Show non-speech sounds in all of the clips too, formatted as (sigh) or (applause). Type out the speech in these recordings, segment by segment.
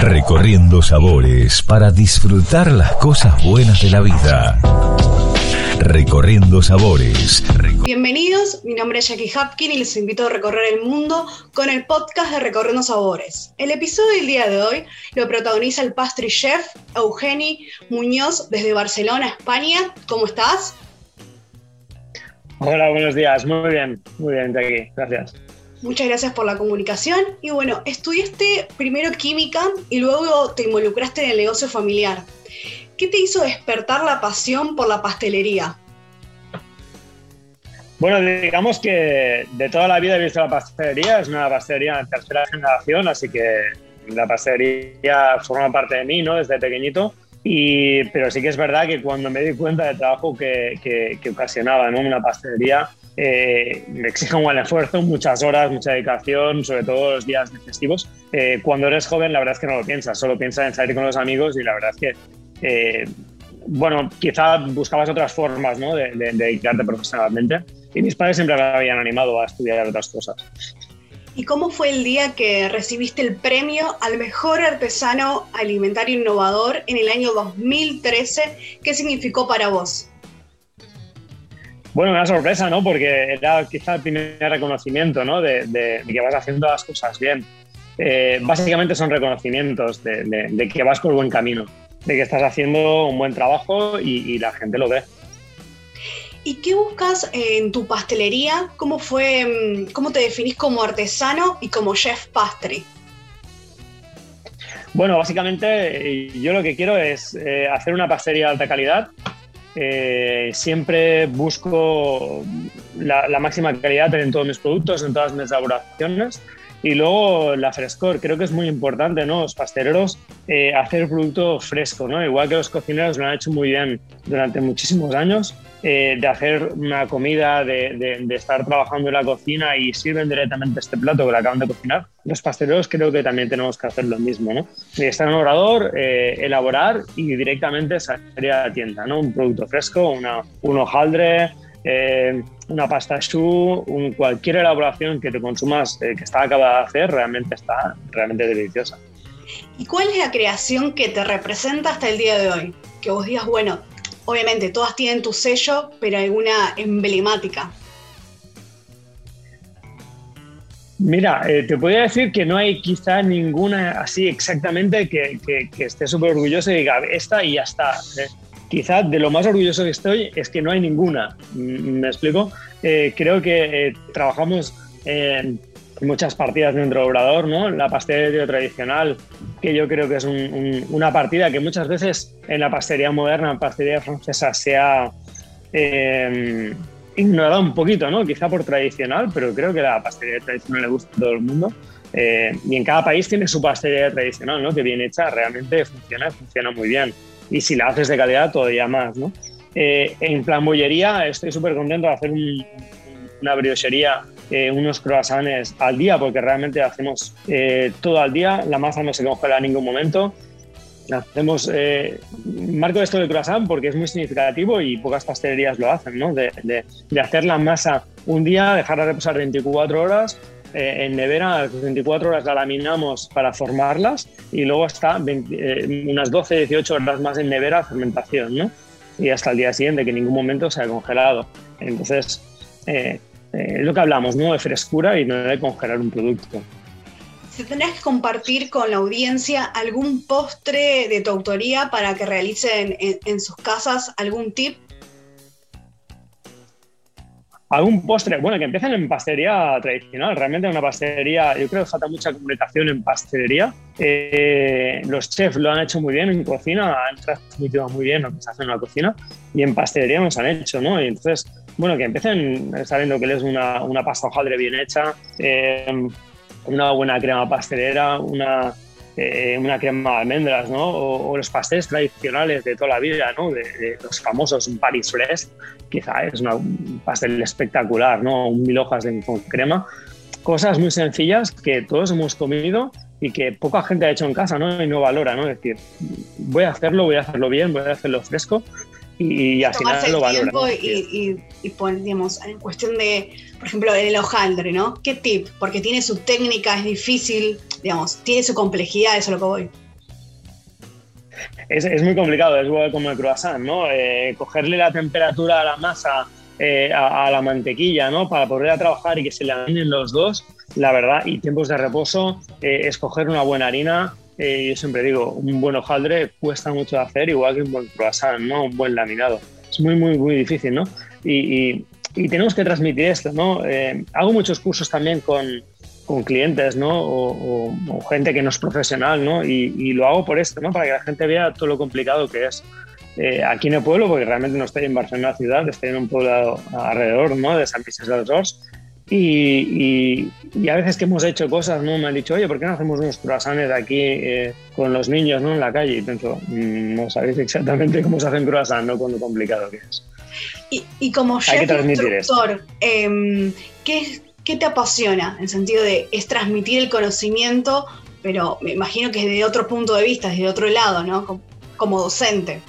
Recorriendo sabores para disfrutar las cosas buenas de la vida. Recorriendo sabores. Bienvenidos, mi nombre es Jackie Hapkin y les invito a recorrer el mundo con el podcast de Recorriendo Sabores. El episodio del día de hoy lo protagoniza el pastry chef Eugeni Muñoz desde Barcelona, España. ¿Cómo estás? Hola, buenos días. Muy bien, muy bien, Jackie. Gracias. Muchas gracias por la comunicación. Y bueno, estudiaste primero química y luego te involucraste en el negocio familiar. ¿Qué te hizo despertar la pasión por la pastelería? Bueno, digamos que de toda la vida he visto la pastelería, es una pastelería de tercera generación, así que la pastelería forma parte de mí, ¿no? Desde pequeñito. Y, pero sí que es verdad que cuando me di cuenta del trabajo que, que, ocasionaba ¿no? una pastelería, eh, me exige un buen esfuerzo, muchas horas, mucha dedicación, sobre todo los días de festivos. Eh, cuando eres joven, la verdad es que no lo piensas, solo piensas en salir con los amigos y la verdad es que, eh, bueno, quizá buscabas otras formas ¿no? de, dedicarte profesionalmente. Y mis padres siempre me habían animado a estudiar otras cosas. ¿Y cómo fue el día que recibiste el premio al mejor artesano alimentario innovador en el año 2013? ¿Qué significó para vos? Bueno, una sorpresa, ¿no? Porque era quizá el primer reconocimiento, ¿no? De, que vas haciendo las cosas bien. Eh, básicamente son reconocimientos de, que vas por buen camino, de que estás haciendo un buen trabajo y, la gente lo ve. ¿Y qué buscas en tu pastelería? ¿Cómo fue, mm, cómo te definís como artesano y como chef pastry? Bueno, básicamente yo lo que quiero es eh, hacer una pastelería de alta calidad eh, siempre busco la, máxima calidad en todos mis productos, en todas mis elaboraciones. Y luego la frescor, creo que es muy importante, ¿no? Los pasteleros, eh, hacer producto fresco, ¿no? Igual que los cocineros lo han hecho muy bien durante muchísimos años, eh, de hacer una comida, de, de, estar trabajando en la cocina y sirven directamente este plato que lo acaban de cocinar. Los pasteleros creo que también tenemos que hacer lo mismo, ¿no? Estar en un obrador, eh, elaborar y directamente salir a la tienda, ¿no? Un producto fresco, una, un hojaldre, eh, una pasta choux, un, cualquier elaboración que te consumas que está acabada de hacer, realmente está realmente deliciosa. ¿Y cuál es la creación que te representa hasta el día de hoy? Que vos digas, bueno, obviamente todas tienen tu sello, pero alguna emblemática. Mira, eh, te podría decir que no hay quizá ninguna así exactamente que, esté súper orgulloso y diga, esta y ya está. Eh, quizá de lo más orgulloso que estoy es que no hay ninguna. Mm, ¿Me explico? Eh, creo que trabajamos en muchas partidas dentro del obrador, ¿no? La pastelería tradicional, que yo creo que es una partida que muchas veces en la pastelería moderna, en pastelería francesa, se ha eh, ignorado un poquito, ¿no? Quizá por tradicional, pero creo que la pastelería tradicional le gusta a todo el mundo. Eh, y en cada país tiene su pastelería tradicional, ¿no? Que bien hecha realmente funciona, funciona muy bien. Y si la haces de calidad, todavía más, ¿no? Eh, en plan bollería, estoy súper contento de hacer una briochería eh, unos croissants al día, porque realmente hacemos eh, todo al día, la masa no se congela en ningún momento. Hacemos, eh, marco esto del croissant porque es muy significativo y pocas pastelerías lo hacen, ¿no? De, de, hacer la masa un día, dejarla reposar 24 horas, en nevera, las 24 horas la laminamos para formarlas y luego está unas 12, 18 horas más en nevera, fermentación, ¿no? Y hasta el día siguiente, que en ningún momento se ha congelado. Entonces, eh, lo que hablamos, ¿no? De frescura y no de congelar un producto. Si tenés que compartir con la audiencia algún postre de tu autoría para que realicen en, sus casas algún tip. Algún postre, bueno, que empiecen en pastelería tradicional. Realmente una pastelería, yo creo que falta mucha comunicación en pastelería. Eh, los chefs lo han hecho muy bien en cocina, han transmitido muy bien lo que se hace en la cocina y en pastelería nos han hecho, ¿no? Y entonces bueno, que empiecen sabiendo que es una, una pasta hojaldre bien hecha, eh, una buena crema pastelera, una, eh, una crema de almendras, ¿no? O, los pasteles tradicionales de toda la vida, ¿no? De, los famosos Paris Fresh, quizá es un pastel espectacular, ¿no? Un mil hojas de, con crema. Cosas muy sencillas que todos hemos comido y que poca gente ha hecho en casa, ¿no? Y no valora, ¿no? Es decir, voy a hacerlo, voy a hacerlo bien, voy a hacerlo fresco y, al final lo valora. Y, y, digamos, en cuestión de, por ejemplo, el hojaldre, ¿no? ¿Qué tip? Porque tiene su técnica, es difícil, digamos, tiene su complejidad, eso es lo que voy. es, muy complicado, es igual como el croissant, ¿no? Eh, cogerle la temperatura a la masa, eh, a, la mantequilla, ¿no? Para poder trabajar y que se le alineen los dos, la verdad, y tiempos de reposo, escoger una buena harina, yo siempre digo, un buen hojaldre cuesta mucho de hacer, igual que un buen croissant, ¿no? Un buen laminado. Es muy, muy, muy difícil, ¿no? y, y tenemos que transmitir esto, ¿no? Eh, hago muchos cursos también con, con clientes, ¿no? O, gente que no es profesional, ¿no? Y, lo hago por esto, ¿no? Para que la gente vea todo lo complicado que es. Eh, aquí en el pueblo, porque realmente no estoy en Barcelona ciudad, estoy en un pueblo alrededor, ¿no? De San Vicente de los. Y, y, a veces que hemos hecho cosas, ¿no? Me han dicho, oye, ¿por qué no hacemos unos croissants aquí eh, con los niños, ¿no? En la calle. Y pienso, mm, no sabéis exactamente cómo se hacen croissants, ¿no? Con lo complicado que es. Y, como chef instructor, em, ¿qué, te apasiona? En el sentido de, es transmitir el conocimiento, pero me imagino que es de otro punto de vista, desde otro lado, ¿no? Como, docente.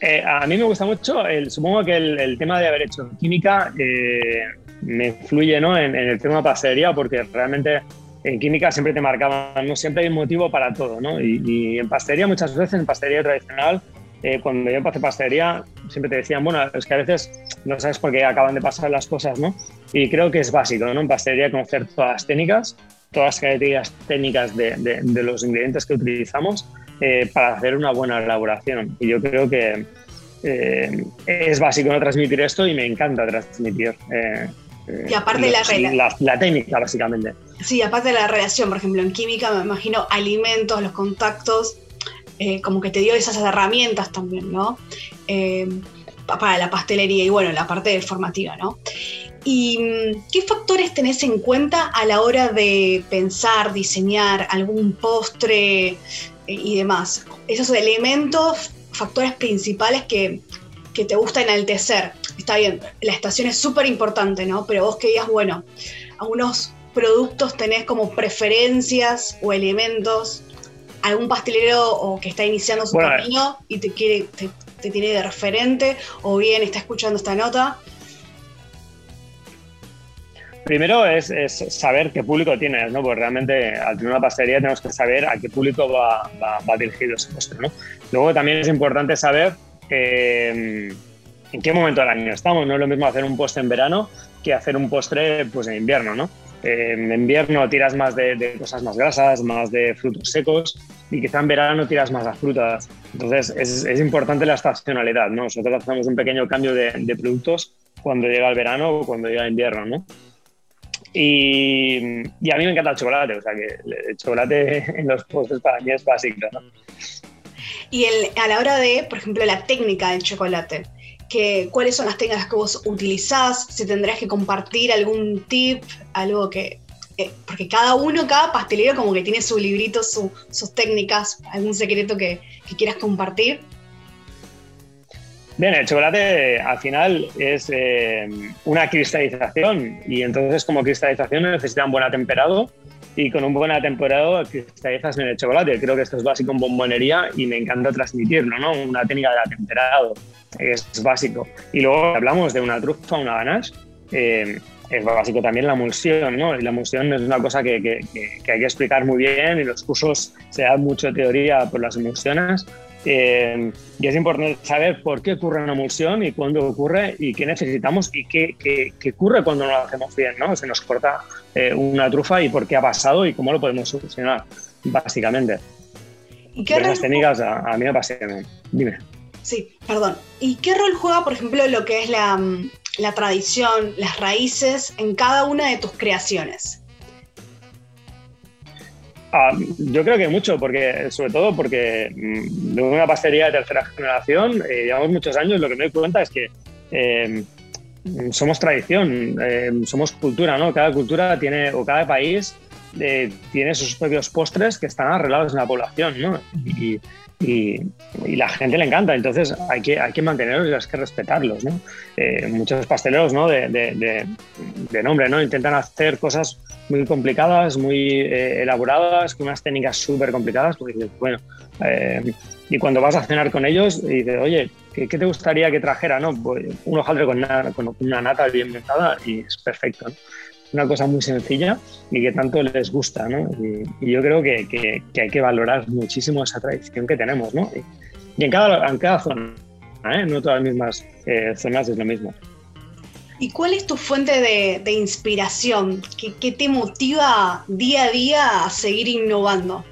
Eh, a mí me gusta mucho, supongo que el, tema de haber hecho química eh, me influye ¿no? en, el tema de pastelería, porque realmente en química siempre te marcaban, no siempre hay un motivo para todo, ¿no? Y, en pastelería muchas veces, en pastelería tradicional, eh, cuando yo empecé pastelería, siempre te decían, bueno, es que a veces no sabes por qué acaban de pasar las cosas, ¿no? Y creo que es básico, ¿no? En pastelería conocer todas las técnicas, todas las características técnicas de, los ingredientes que utilizamos eh, para hacer una buena elaboración. Y yo creo que eh, es básico no transmitir esto y me encanta transmitir. y aparte la, la, la, técnica, básicamente. Sí, aparte de la relación, por ejemplo, en química me imagino alimentos, los contactos, eh, como que te dio esas herramientas también, ¿no? Eh, para la pastelería y bueno, la parte formativa, ¿no? ¿Y mm, qué factores tenés en cuenta a la hora de pensar, diseñar algún postre eh, y demás? Esos elementos, factores principales que, que te gusta enaltecer. Está bien, la estación es súper importante, ¿no? Pero vos que digas, bueno, algunos productos tenés como preferencias o elementos algún pastelero o que está iniciando su camino y te quiere, te, tiene de referente, o bien está escuchando esta nota? Primero es, saber qué público tienes, ¿no? Porque realmente al tener una pastelería tenemos que saber a qué público va, va, dirigido ese postre, ¿no? Luego también es importante saber eh, en qué momento del año estamos. No es lo mismo hacer un postre en verano que hacer un postre pues, en invierno, ¿no? en invierno tiras más de, cosas más grasas, más de frutos secos y quizá en verano tiras más las frutas. Entonces es, importante la estacionalidad, ¿no? Nosotros hacemos un pequeño cambio de, productos cuando llega el verano o cuando llega el invierno, ¿no? Y, a mí me encanta el chocolate, o sea que el chocolate (laughs) en los postres para mí es básico, ¿no? Y el, a la hora de, por ejemplo, la técnica del chocolate, cuáles son las técnicas que vos utilizás, si tendrás que compartir algún tip, algo que... Eh, porque cada uno, cada pastelero como que tiene su librito, sus técnicas, algún secreto que, quieras compartir. Bien, el chocolate al final es eh, una cristalización y entonces como cristalización necesitan buen temperado y con un buen temperado cristalizas en el chocolate. Creo que esto es básico en bombonería y me encanta transmitirlo, ¿no? Una técnica de atemperado es básico. Y luego hablamos de una trufa, una ganache, eh, es básico también la emulsión, ¿no? Y la emulsión es una cosa que, que, que, hay que explicar muy bien y los cursos se dan mucho teoría por las emulsiones. Eh, y es importante saber por qué ocurre una emulsión y cuándo ocurre y qué necesitamos y qué, qué, ocurre cuando no lo hacemos bien, ¿no? Se nos corta eh, una trufa y por qué ha pasado y cómo lo podemos solucionar, básicamente. ¿Y qué esas técnicas a, a mí me apasionan. Dime. Sí, perdón. ¿Y qué rol juega, por ejemplo, lo que es la, mm, tradición, las raíces en cada una de tus creaciones? Ah, yo creo que mucho, porque sobre todo porque mm, de una pastelería de tercera generación, eh, llevamos muchos años, lo que me doy cuenta es que eh, somos tradición, eh, somos cultura, ¿no? Cada cultura tiene, o cada país tiene sus propios postres que están arreglados en la población, ¿no? Y, y, la gente le encanta, entonces hay que, hay que mantenerlos y hay que respetarlos. ¿no? Eh, muchos pasteleros ¿no? de, de, de, nombre ¿no? intentan hacer cosas muy complicadas, muy eh, elaboradas, con unas técnicas súper complicadas, porque dices, bueno, eh, y cuando vas a cenar con ellos y dices, oye, ¿qué, te gustaría que trajera? No? Pues un hojaldre con una, con una nata bien montada y es perfecto. ¿no? una cosa muy sencilla y que tanto les gusta, ¿no? Y, yo creo que, que, hay que valorar muchísimo esa tradición que tenemos, ¿no? Y, en, cada, en cada zona, ¿eh? no todas las mismas eh, zonas es lo mismo. ¿Y cuál es tu fuente de, de inspiración? ¿Qué, ¿Qué, te motiva día a día a seguir innovando?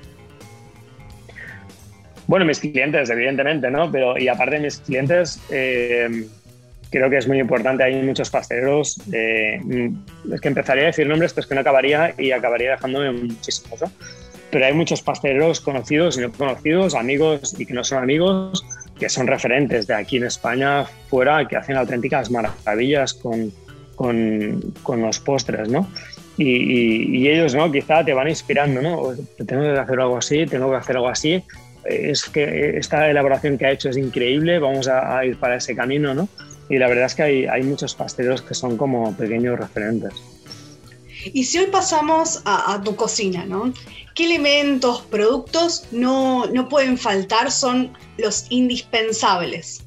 Bueno, mis clientes, evidentemente, ¿no? Pero, y aparte de mis clientes, eh, creo que es muy importante, hay muchos pasteleros, eh, es que empezaría a decir nombres, pero es que no acabaría y acabaría dejándome muchísimos, ¿no? Pero hay muchos pasteleros conocidos y no conocidos, amigos y que no son amigos, que son referentes de aquí en España, fuera, que hacen auténticas maravillas con, con, con los postres, ¿no? Y, y, ellos, ¿no? Quizá te van inspirando, ¿no? Tengo que hacer algo así, tengo que hacer algo así es que esta elaboración que ha hecho es increíble, vamos a, ir para ese camino, ¿no? Y la verdad es que hay, hay, muchos pasteleros que son como pequeños referentes. Y si hoy pasamos a, tu cocina, ¿no? ¿Qué elementos, productos no, no pueden faltar, son los indispensables?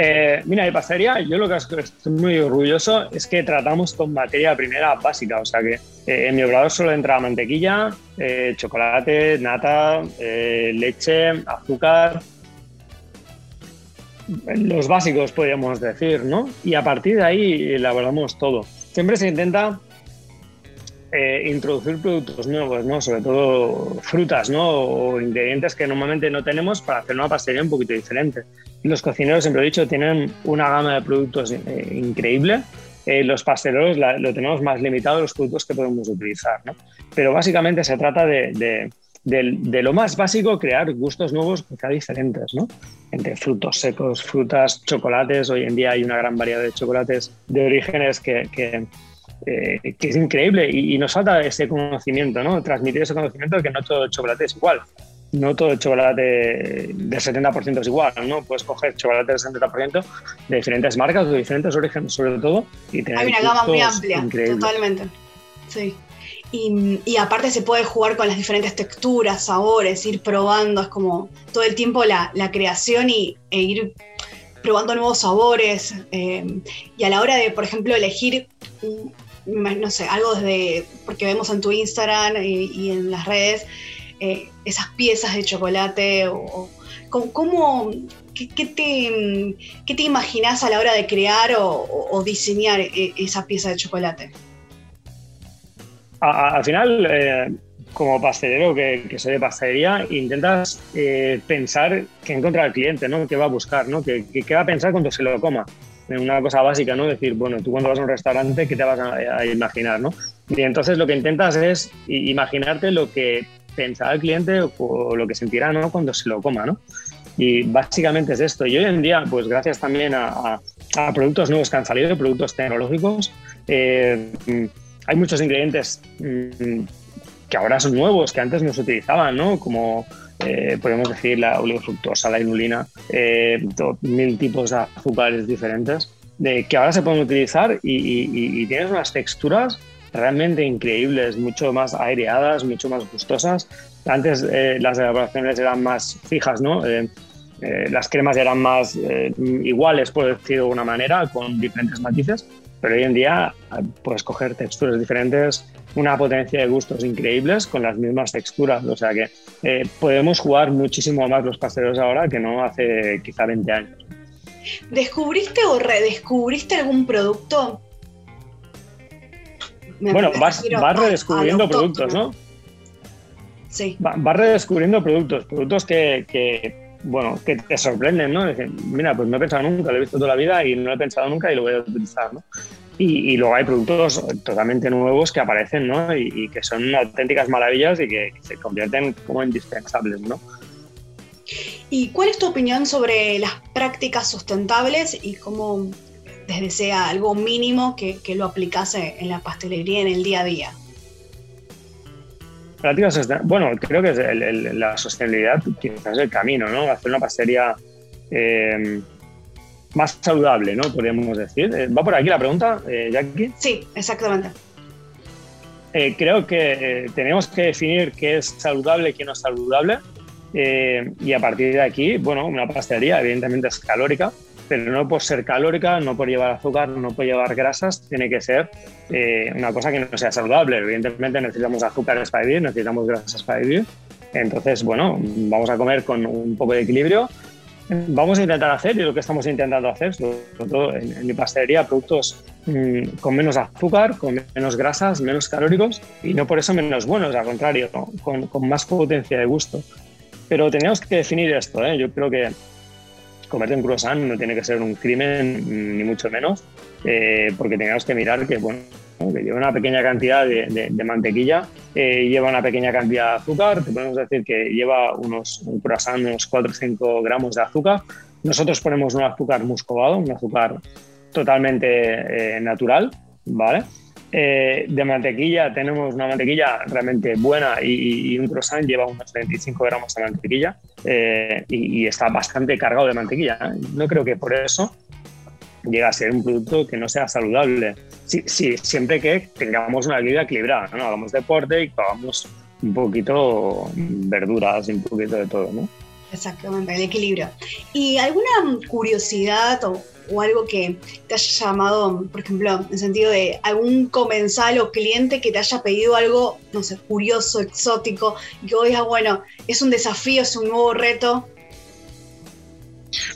Eh, mira, de pastelería, yo lo que estoy muy orgulloso es que tratamos con materia primera básica, o sea que eh, en mi obrador solo entra mantequilla, eh, chocolate, nata, leche, azúcar, los básicos podríamos decir, ¿no? Y a partir de ahí elaboramos todo. Siempre se intenta introducir productos nuevos, ¿no? Sobre todo frutas, ¿no? O ingredientes que normalmente no tenemos para hacer una pastelería un poquito diferente. Los cocineros, siempre he dicho, tienen una gama de productos eh, increíble. Eh, los pasteleros lo tenemos más limitado los productos que podemos utilizar. ¿no? Pero básicamente se trata de, lo más básico, crear gustos nuevos que diferentes, ¿no? Entre frutos secos, frutas, chocolates. Hoy en día hay una gran variedad de chocolates de orígenes que, que, eh, es increíble y, y, nos falta ese conocimiento, ¿no? Transmitir ese conocimiento de que no todo el chocolate es igual no todo el chocolate del 70% es igual, ¿no? Puedes coger chocolate del 70% de diferentes marcas, de diferentes orígenes, sobre todo, y tener Hay una gama muy amplia, totalmente. Sí. Y, aparte se puede jugar con las diferentes texturas, sabores, ir probando, es como todo el tiempo la, creación y, e ir probando nuevos sabores. Eh, y a la hora de, por ejemplo, elegir, no sé, algo desde, porque vemos en tu Instagram y en las redes, eh, esas piezas de chocolate? O, ¿cómo, qué, te, qué, te, imaginas a la hora de crear o, diseñar e, esa pieza de chocolate? Al final, eh, como pastelero que, que, soy de pastelería, intentas eh, pensar qué encuentra el cliente, ¿no? ¿Qué va a buscar, ¿no? ¿Qué, qué, va a pensar cuando se lo coma? Una cosa básica, ¿no? Decir, bueno, tú cuando vas a un restaurante, ¿qué te vas a, a imaginar, ¿no? Y entonces lo que intentas es imaginarte lo que pensar al cliente o, lo que sentirá ¿no? cuando se lo coma. ¿no? Y básicamente es esto. Y hoy en día, pues gracias también a, productos nuevos que han salido, productos tecnológicos, eh, hay muchos ingredientes mm, que ahora son nuevos, que antes no se utilizaban, ¿no? Como eh, podemos decir la oligofructosa, la inulina, eh, mil tipos de azúcares diferentes, de, que ahora se pueden utilizar y, y tienes unas texturas realmente increíbles, mucho más aireadas, mucho más gustosas. Antes eh, las elaboraciones eran más fijas, ¿no? Eh, eh, las cremas eran más iguales, por decir de alguna manera, con diferentes matices, pero hoy en día puedes coger texturas diferentes, una potencia de gustos increíbles con las mismas texturas. O sea que podemos jugar muchísimo más los pasteleros ahora que no hace quizá 20 años. ¿Descubriste o redescubriste algún producto bueno, vas, redescubriendo productos, ¿no? Sí. Vas redescubriendo productos, productos que, bueno, que te sorprenden, ¿no? mira, pues no he pensado nunca, lo he visto toda la vida y no lo he pensado nunca y lo voy a utilizar, ¿no? Y, luego hay productos totalmente nuevos que aparecen, ¿no? Y, que son auténticas maravillas y que, que, se convierten como indispensables, ¿no? ¿Y cuál es tu opinión sobre las prácticas sustentables y cómo desde sea algo mínimo que, lo aplicase en la pastelería en el día a día? Bueno, creo que la sostenibilidad quizás es el camino, ¿no? Hacer una pastelería eh, más saludable, ¿no? Podríamos decir. Eh, ¿Va por aquí la pregunta, eh, Jackie? Sí, exactamente. creo que tenemos que definir qué es saludable y qué no es saludable. y a partir de aquí, bueno, una pastelería evidentemente es calórica, pero no por ser calórica, no por llevar azúcar, no por llevar grasas, tiene que ser eh, una cosa que no sea saludable. Evidentemente necesitamos azúcares para vivir, necesitamos grasas para vivir. Entonces, bueno, vamos a comer con un poco de equilibrio. Vamos a intentar hacer, y lo que estamos intentando hacer, sobre todo en, mi pastelería, productos mm, con menos azúcar, con menos grasas, menos calóricos, y no por eso menos buenos, al contrario, con, con más potencia de gusto. Pero tenemos que definir esto, ¿eh? yo creo que comerte un croissant no tiene que ser un crimen, ni mucho menos, eh, porque tenemos que mirar que, bueno, lleva una pequeña cantidad de, mantequilla, eh, lleva una pequeña cantidad de azúcar, te podemos decir que lleva unos, un croissant unos 4 o 5 gramos de azúcar. Nosotros ponemos un azúcar muscovado, un azúcar totalmente eh, natural, ¿vale? Eh, de mantequilla tenemos una mantequilla realmente buena y, un croissant lleva unos 25 gramos de mantequilla eh, y, está bastante cargado de mantequilla. ¿eh? No creo que por eso llegue a ser un producto que no sea saludable. Sí, siempre que tengamos una vida equilibrada, ¿no? hagamos deporte y hagamos un poquito verduras y un poquito de todo. ¿no? Exactamente, el equilibrio. ¿Y alguna curiosidad o o algo que te haya llamado, por ejemplo, en sentido de algún comensal o cliente que te haya pedido algo, no sé, curioso, exótico, y que vos digas, bueno, es un desafío, es un nuevo reto?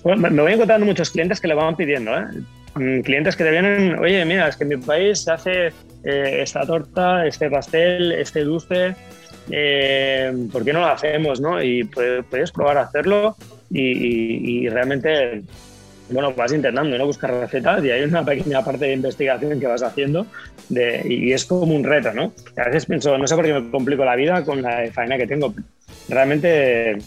Bueno, me voy encontrando muchos clientes que le van pidiendo, ¿eh? Mm, clientes que te vienen, oye, mira, es que en mi país se hace eh, esta torta, este pastel, este dulce, eh, ¿por qué no lo hacemos? ¿no? Y puedes probar a hacerlo y realmente bueno, vas intentando, ¿no? Buscar recetas y hay una pequeña parte de investigación que vas haciendo de, y es como un reto, ¿no? A veces pienso, no sé por qué me complico la vida con la faena que tengo. Realmente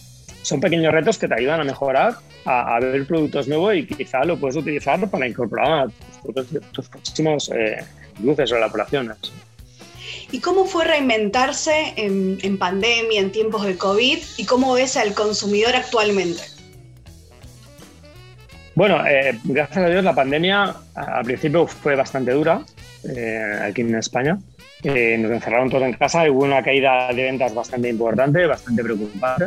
son pequeños retos que te ayudan a mejorar, a, ver productos nuevos y quizá lo puedes utilizar para incorporar a tus, próximos eh, luces o elaboraciones. ¿Y cómo fue reinventarse en, en pandemia, en tiempos de COVID? ¿Y cómo ves al consumidor actualmente? Bueno, eh, gracias a Dios la pandemia al principio fue bastante dura eh, aquí en España. Eh, nos encerraron todos en casa y hubo una caída de ventas bastante importante, bastante preocupante.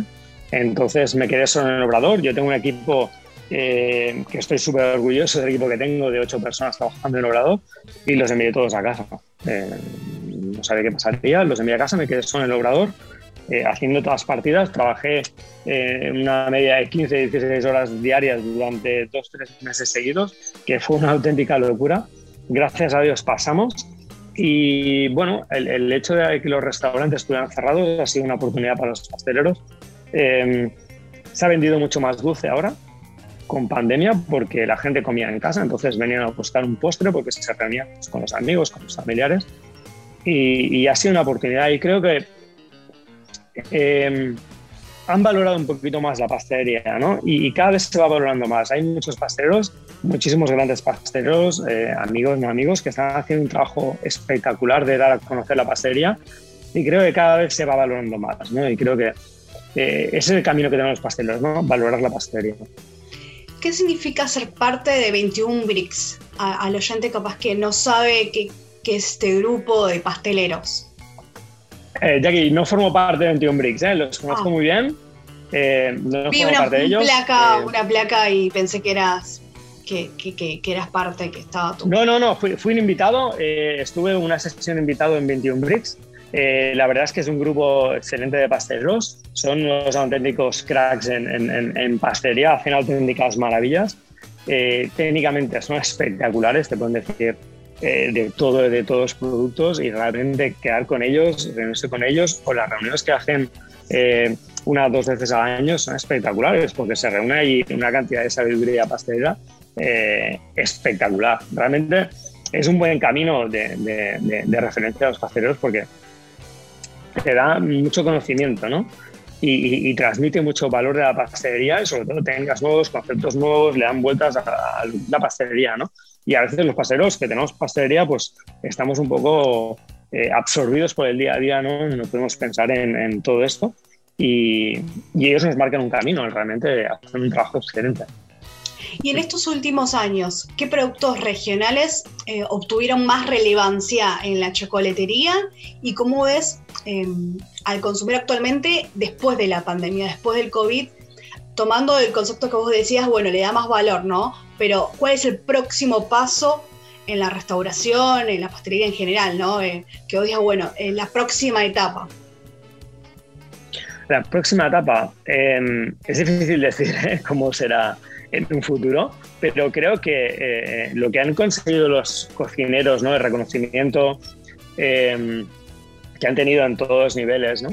Entonces me quedé solo en el obrador. Yo tengo un equipo que estoy súper orgulloso del equipo que tengo, de ocho personas trabajando en el obrador, y los envié todos a casa. no sabía qué pasaría, los envié a casa, me quedé solo en el obrador eh, haciendo todas las partidas. Trabajé eh, una media de 15, 16 horas diarias durante dos, tres meses seguidos, que fue una auténtica locura. Gracias a Dios pasamos. Y bueno, el, hecho de que los restaurantes estuvieran cerrados ha sido una oportunidad para los pasteleros. Em, se ha vendido mucho más dulce ahora con pandemia porque la gente comía en casa, entonces venían a buscar un postre porque se reunían con los amigos, con los familiares. Y, y, ha sido una oportunidad y creo que eh, han valorado un poquito más la pastelería, ¿no? Y, cada vez se va valorando más. Hay muchos pasteleros, muchísimos grandes pasteleros, eh, amigos, no amigos, que están haciendo un trabajo espectacular de dar a conocer la pastelería y creo que cada vez se va valorando más, ¿no? Y creo que eh, ese es el camino que tenemos los pasteleros, ¿no? Valorar la pastelería. ¿Qué significa ser parte de 21 Bricks? Al oyente capaz que no sabe qué es este grupo de pasteleros. Eh, Jackie, no formo parte de 21 Bricks, ¿eh? los conozco ah. muy bien. Eh, no Vi una, parte de ellos. Placa, eh, una placa y pensé que eras que, que, que, eras parte, que estaba tú. No, no, no, fui, fui un invitado, eh, estuve en una sesión invitado en 21 Bricks. la verdad es que es un grupo excelente de pasteleros, son unos auténticos cracks en, en, en pastelería, hacen auténticas maravillas. técnicamente son espectaculares, te pueden decir eh, de todo de todos los productos y realmente quedar con ellos, reunirse con ellos o las reuniones que hacen eh, una o dos veces al año son espectaculares porque se reúne ahí una cantidad de sabiduría pastelera eh, espectacular. Realmente es un buen camino de, de, referencia a los pasteleros porque te da mucho conocimiento, ¿no? Y, transmite mucho valor de la pastelería y sobre todo técnicas nuevos, conceptos nuevos, le dan vueltas a, a la pastelería, ¿no? Y a veces los pasteleros que tenemos pastelería, pues estamos un poco eh, absorbidos por el día a día, ¿no? No podemos pensar en, todo esto y, ellos nos marcan un camino, realmente hacen un trabajo excelente. Y en estos últimos años, ¿qué productos regionales eh, obtuvieron más relevancia en la chocolatería y cómo ves em, al consumir actualmente después de la pandemia, después del COVID? Tomando el concepto que vos decías, bueno, le da más valor, ¿no? Pero ¿cuál es el próximo paso en la restauración, en la pastelería en general, ¿no? Eh, que vos digas, bueno, en la próxima etapa. La próxima etapa, em, es difícil (laughs) decir ¿eh? cómo será en un futuro, pero creo que eh, lo que han conseguido los cocineros, ¿no? El reconocimiento em, que han tenido en todos los niveles, ¿no?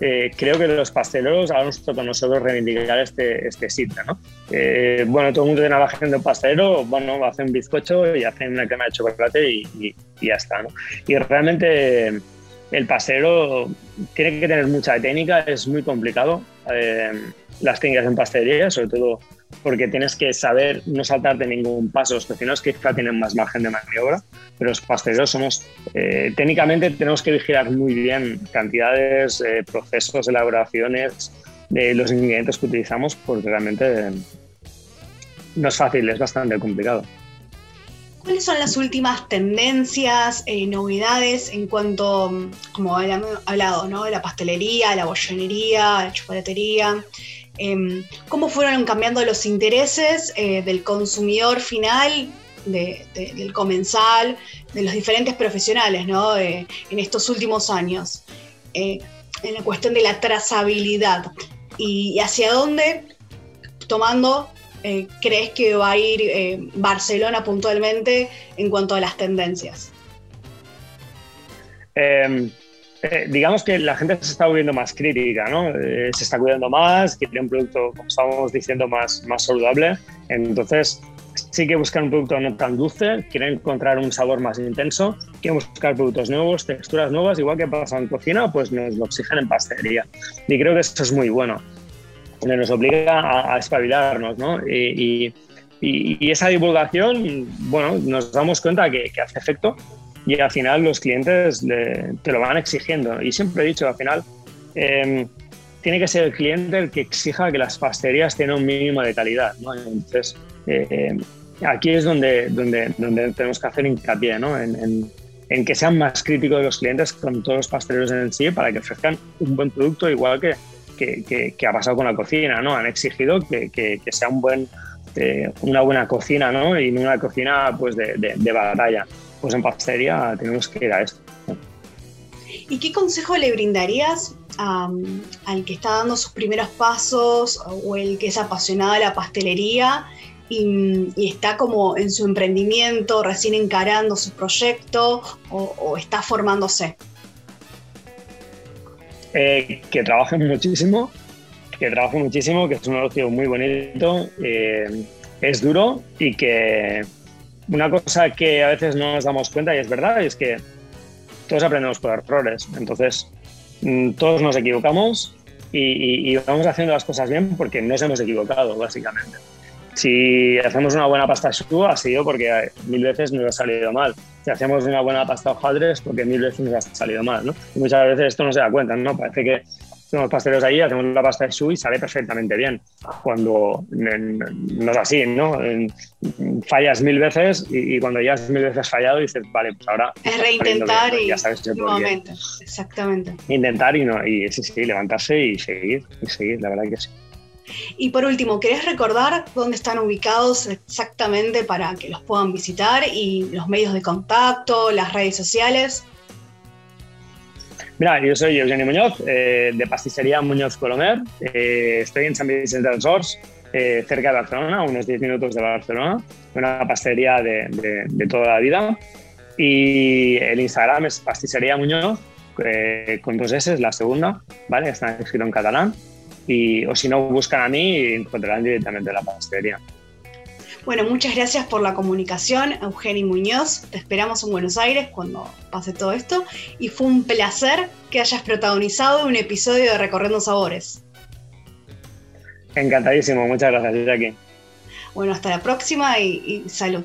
Eh, creo que los pasteleros ahora nos toca a nosotros reivindicar este, este sitio. ¿no? Eh, bueno, todo el mundo tiene la imagen de un pastelero, bueno, hacen un bizcocho y hacen una crema de chocolate y, y, ya está. ¿no? Y realmente el pastelero tiene que tener mucha técnica, es muy complicado. Eh, las técnicas en pastelería, sobre todo porque tienes que saber no saltarte ningún paso. Los cocineros quizá tienen más margen de maniobra, pero los pasteleros somos, eh, técnicamente tenemos que vigilar muy bien cantidades, eh, procesos, elaboraciones de los ingredientes que utilizamos, porque realmente no es fácil, es bastante complicado. ¿Cuáles son las últimas tendencias, eh, novedades en cuanto, como habíamos hablado, ¿no? de la pastelería, la bollonería, la chocolatería? Em, cómo fueron cambiando los intereses eh, del consumidor final, del comensal, de los diferentes profesionales ¿no? en estos últimos años, eh, en la cuestión de la trazabilidad y, hacia dónde, tomando, eh, crees que va a ir Barcelona puntualmente en cuanto a las tendencias. Em, eh, digamos que la gente se está volviendo más crítica, ¿no? Eh, se está cuidando más, quiere un producto, como estábamos diciendo, más, más saludable. Entonces, sí que buscan un producto no tan dulce, quieren encontrar un sabor más intenso, quieren buscar productos nuevos, texturas nuevas, igual que pasa en cocina, pues nos lo exigen en pastelería. Y creo que eso es muy bueno. Nos obliga a, a espabilarnos, ¿no? Y, y, y, esa divulgación, bueno, nos damos cuenta que, que hace efecto y al final los clientes te lo van exigiendo. Y siempre he dicho, al final em, tiene que ser el cliente el que exija que las pastelerías tengan un mínimo de calidad. ¿no? Entonces, eh, aquí es donde, donde, donde tenemos que hacer hincapié, ¿no? en, en, que sean más críticos los clientes con todos los pasteleros en sí para que ofrezcan un buen producto igual que, que, que, ha pasado con la cocina. ¿no? Han exigido que, que sea un buen, eh, una buena cocina ¿no? y una cocina pues, de, de batalla pues en pastelería tenemos que ir a esto. ¿Y qué consejo le brindarías al que está dando sus primeros pasos o el que es apasionado de la pastelería y, está como en su emprendimiento, recién encarando su proyecto o, está formándose? Eh, que trabajen muchísimo, que trabajen muchísimo, que es un negocio muy bonito, eh, es duro y que, una cosa que a veces no nos damos cuenta, y es verdad, es que todos aprendemos por errores. Entonces, mm, todos nos equivocamos y, vamos haciendo las cosas bien porque nos hemos equivocado, básicamente. Si hacemos una buena pasta choux ha sido porque mil veces nos ha salido mal. Si hacemos una buena pasta hojaldre es porque mil veces nos ha salido mal. ¿no? muchas veces esto no se da cuenta, ¿no? Parece que somos pasteleros ahí, hacemos la pasta de choux y sale perfectamente bien. Cuando no es así, ¿no? Fallas mil veces y, cuando ya has mil veces fallado dices, vale, pues ahora... Es reintentar y ya sabes nuevamente, exactamente. Intentar y, no, y sí, sí, levantarse y seguir, y seguir, la verdad que sí. Y por último, ¿querés recordar dónde están ubicados exactamente para que los puedan visitar y los medios de contacto, las redes sociales? Mira, yo soy Eugenio Muñoz, eh, de Pasticería Muñoz Colomer. Eh, estoy en San Vicente del Sors, eh, cerca de Barcelona, unos 10 minutos de Barcelona. Una pastelería de, de, toda la vida. Y el Instagram es Pasticería Muñoz, con dos S, la segunda, ¿vale? Está escrito en catalán. Y, o si no, buscan a mí y encontrarán directamente la pastelería. Bueno, muchas gracias por la comunicación, Eugenio Muñoz. Te esperamos en Buenos Aires cuando pase todo esto. Y fue un placer que hayas protagonizado un episodio de Recorriendo Sabores. Encantadísimo, muchas gracias, Jackie. Bueno, hasta la próxima y, y salud.